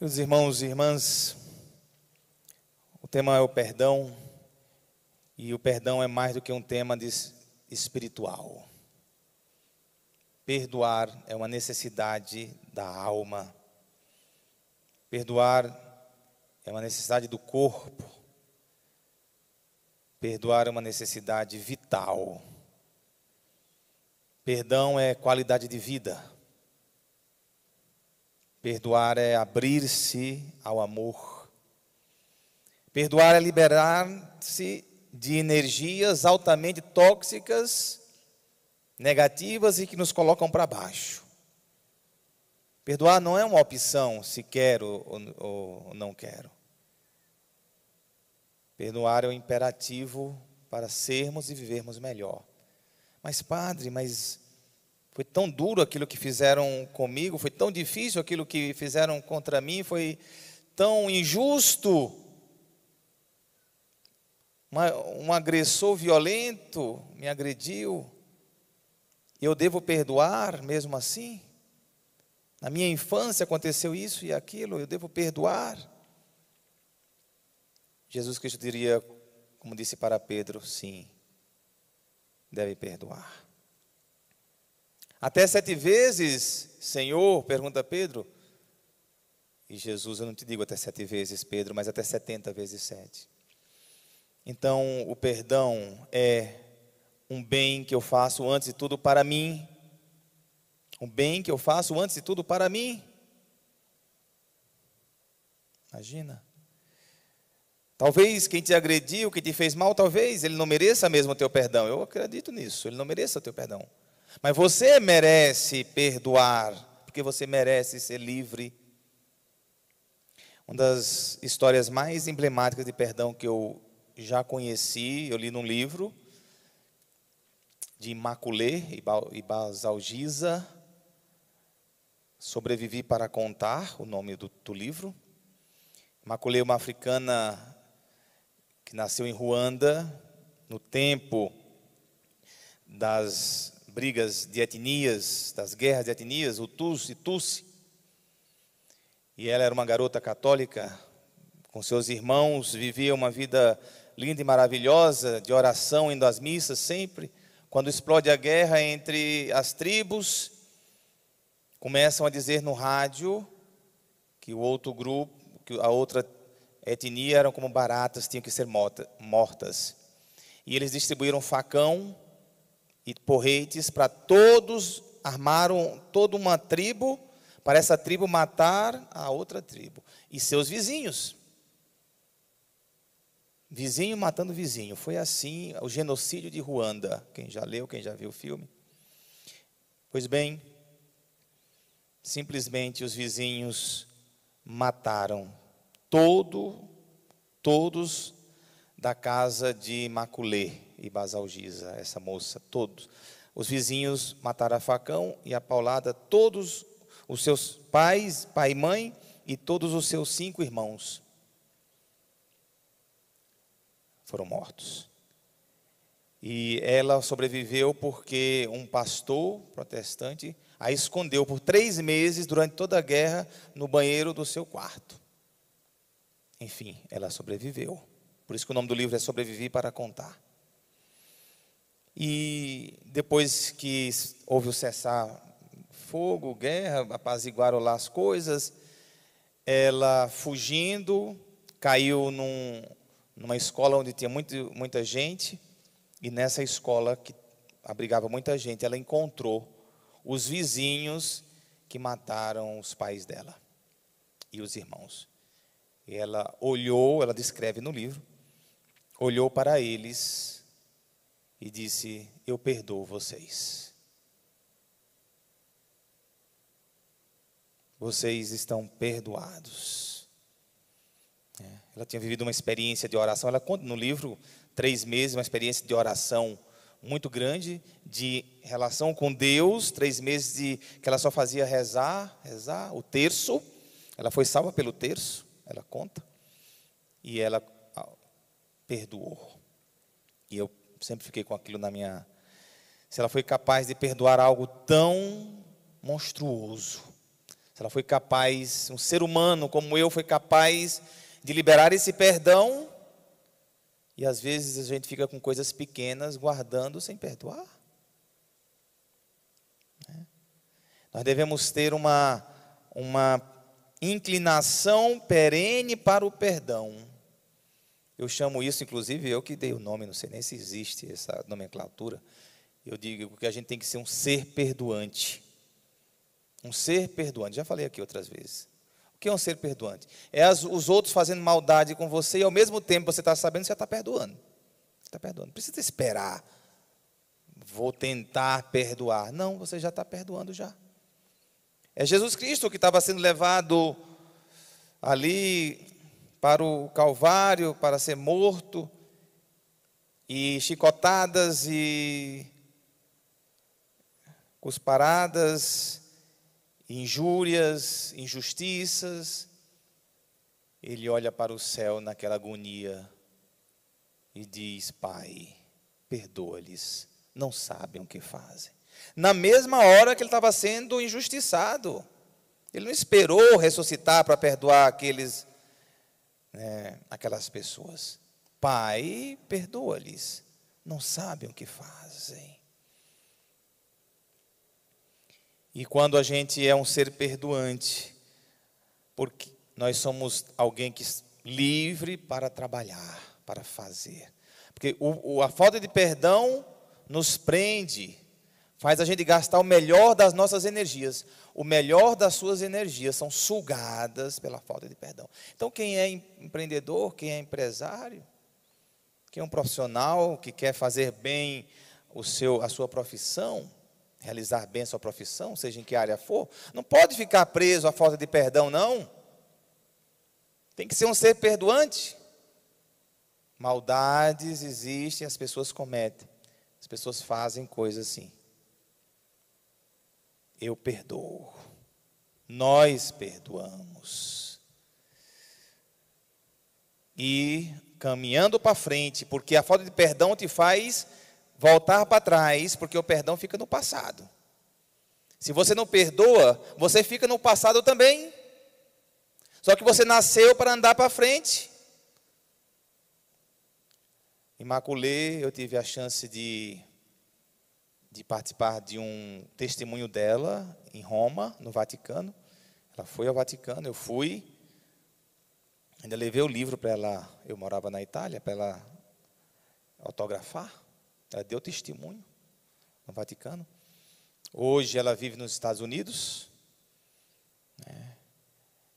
Meus irmãos e irmãs, o tema é o perdão, e o perdão é mais do que um tema espiritual. Perdoar é uma necessidade da alma. Perdoar é uma necessidade do corpo. Perdoar é uma necessidade vital. Perdão é qualidade de vida. Perdoar é abrir-se ao amor. Perdoar é liberar-se de energias altamente tóxicas, negativas e que nos colocam para baixo. Perdoar não é uma opção se quero ou, não quero. Perdoar é um imperativo para sermos e vivermos melhor. Mas, padre, mas foi tão duro aquilo que fizeram comigo, foi tão difícil aquilo que fizeram contra mim, foi tão injusto. Um agressor violento me agrediu. Eu devo perdoar mesmo assim? Na minha infância aconteceu isso e aquilo, eu devo perdoar? Jesus Cristo diria, como disse para Pedro, sim, deve perdoar. Até sete vezes, Senhor, pergunta Pedro. E Jesus, eu não te digo até sete vezes, Pedro, mas até setenta vezes sete. Então, o perdão é um bem que eu faço antes de tudo para mim. Um bem que eu faço antes de tudo para mim. Imagina. Talvez quem te agrediu, quem te fez mal, talvez ele não mereça mesmo o teu perdão. Eu acredito nisso, ele não mereça o teu perdão. Mas você merece perdoar, porque você merece ser livre. Uma das histórias mais emblemáticas de perdão que eu já conheci, eu li num livro de Imaculê e Basalgisa, Sobrevivi para contar, o nome do, do livro. Imaculê é uma africana que nasceu em Ruanda, no tempo das brigas de etnias, das guerras de etnias, o Tus e Tusi. E ela era uma garota católica, com seus irmãos, vivia uma vida linda e maravilhosa, de oração, indo às missas sempre. Quando explode a guerra entre as tribos, começam a dizer no rádio que o outro grupo, que a outra etnia eram como baratas, tinham que ser mortas. E eles distribuíram facão e porretes para todos, armaram toda uma tribo, para essa tribo matar a outra tribo e seus vizinhos. Vizinho matando vizinho. Foi assim o genocídio de Ruanda. Quem já leu, quem já viu o filme. Pois bem, simplesmente os vizinhos mataram todo, todos da casa de Maculê e Basalgisa, essa moça, todos. Os vizinhos mataram a facão e a paulada todos os seus pais, pai e mãe, e todos os seus cinco irmãos foram mortos. E ela sobreviveu porque um pastor protestante a escondeu por três meses durante toda a guerra no banheiro do seu quarto. Enfim, ela sobreviveu. Por isso que o nome do livro é Sobreviver para Contar. E depois que houve o cessar fogo, guerra, apaziguaram lá as coisas, ela fugindo, caiu num, numa escola onde tinha muito, muita gente, e nessa escola que abrigava muita gente, ela encontrou os vizinhos que mataram os pais dela e os irmãos. E ela olhou, ela descreve no livro, olhou para eles e disse: Eu perdoo vocês. Vocês estão perdoados. É, ela tinha vivido uma experiência de oração. Ela conta no livro, três meses, uma experiência de oração muito grande, de relação com Deus, três meses de, que ela só fazia rezar, rezar, o terço. Ela foi salva pelo terço, ela conta. E ela perdoou. E eu sempre fiquei com aquilo na minha. Se ela foi capaz de perdoar algo tão monstruoso, se ela foi capaz, um ser humano como eu foi capaz de liberar esse perdão, e às vezes a gente fica com coisas pequenas guardando sem perdoar. Né? Nós devemos ter uma, uma inclinação perene para o perdão. Eu chamo isso, inclusive, eu que dei o nome, não sei nem se existe essa nomenclatura. Eu digo que a gente tem que ser um ser perdoante. Um ser perdoante. Já falei aqui outras vezes. O que é um ser perdoante? É as, os outros fazendo maldade com você e ao mesmo tempo você está sabendo que você está perdoando. Você está perdoando. Não precisa esperar. Vou tentar perdoar. Não, você já está perdoando já. É Jesus Cristo que estava sendo levado ali para o Calvário para ser morto, e chicotadas e cusparadas, injúrias, injustiças. Ele olha para o céu naquela agonia e diz: Pai, perdoa-lhes, não sabem o que fazem na mesma hora que ele estava sendo injustiçado. Ele não esperou ressuscitar para perdoar aqueles, né, aquelas pessoas. Pai, perdoa-lhes, não sabem o que fazem. E quando a gente é um ser perdoante, porque nós somos alguém que livre para trabalhar, para fazer. Porque o, o, a falta de perdão nos prende, faz a gente gastar o melhor das nossas energias. O melhor das suas energias são sugadas pela falta de perdão. Então, quem é empreendedor, quem é empresário, quem é um profissional que quer fazer bem o seu, a sua profissão, realizar bem a sua profissão, seja em que área for, não pode ficar preso à falta de perdão, não. Tem que ser um ser perdoante. Maldades existem, as pessoas cometem, as pessoas fazem coisas assim eu perdoo. Nós perdoamos. E caminhando para frente, porque a falta de perdão te faz voltar para trás, porque o perdão fica no passado. Se você não perdoa, você fica no passado também. Só que você nasceu para andar para frente. Imaculê, eu tive a chance de de participar de um testemunho dela em Roma, no Vaticano. Ela foi ao Vaticano, eu fui. Ainda levei o livro para ela, eu morava na Itália, para ela autografar. Ela deu testemunho no Vaticano. Hoje ela vive nos Estados Unidos. Né?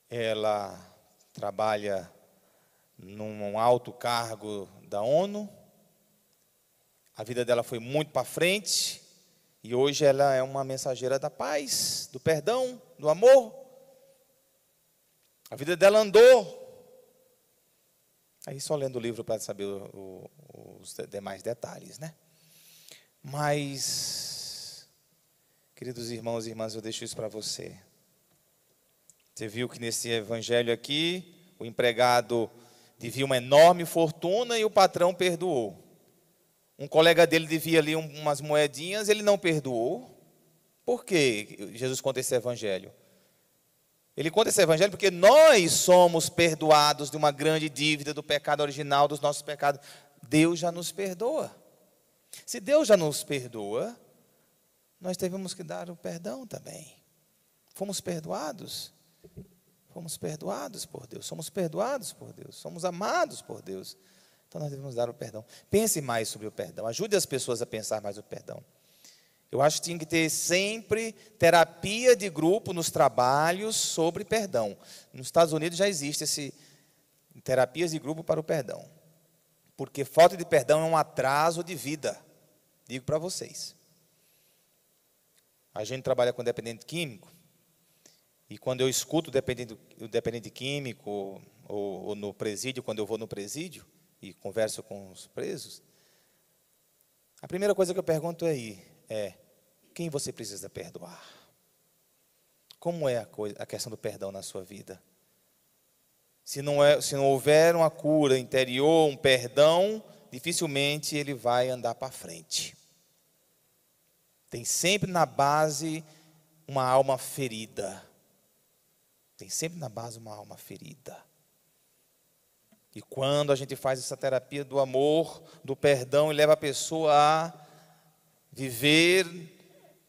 Ela trabalha num alto cargo da ONU. A vida dela foi muito para frente. E hoje ela é uma mensageira da paz, do perdão, do amor. A vida dela andou. Aí só lendo o livro para saber o, o, os demais detalhes, né? Mas, queridos irmãos e irmãs, eu deixo isso para você. Você viu que nesse evangelho aqui, o empregado devia uma enorme fortuna e o patrão perdoou. Um colega dele devia ali umas moedinhas, ele não perdoou. Por que Jesus conta esse evangelho? Ele conta esse evangelho porque nós somos perdoados de uma grande dívida do pecado original, dos nossos pecados. Deus já nos perdoa. Se Deus já nos perdoa, nós devemos que dar o perdão também. Fomos perdoados. Fomos perdoados por Deus. Somos perdoados por Deus. Somos amados por Deus. Então nós devemos dar o perdão. Pense mais sobre o perdão. Ajude as pessoas a pensar mais o perdão. Eu acho que tinha que ter sempre terapia de grupo nos trabalhos sobre perdão. Nos Estados Unidos já existe esse terapias de grupo para o perdão. Porque falta de perdão é um atraso de vida. Digo para vocês. A gente trabalha com dependente químico. E quando eu escuto o dependente, o dependente químico, ou, ou no presídio, quando eu vou no presídio, e converso com os presos, a primeira coisa que eu pergunto aí é: quem você precisa perdoar? Como é a, coisa, a questão do perdão na sua vida? Se não, é, se não houver uma cura interior, um perdão, dificilmente ele vai andar para frente. Tem sempre na base uma alma ferida. Tem sempre na base uma alma ferida. E quando a gente faz essa terapia do amor, do perdão e leva a pessoa a viver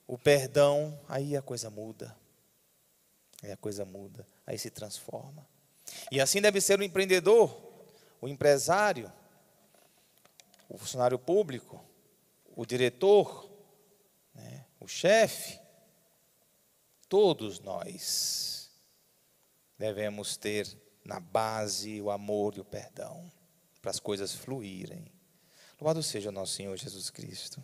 o perdão, aí a coisa muda. Aí a coisa muda, aí se transforma. E assim deve ser o empreendedor, o empresário, o funcionário público, o diretor, né, o chefe. Todos nós devemos ter na base o amor e o perdão, para as coisas fluírem. Louvado seja o nosso Senhor Jesus Cristo.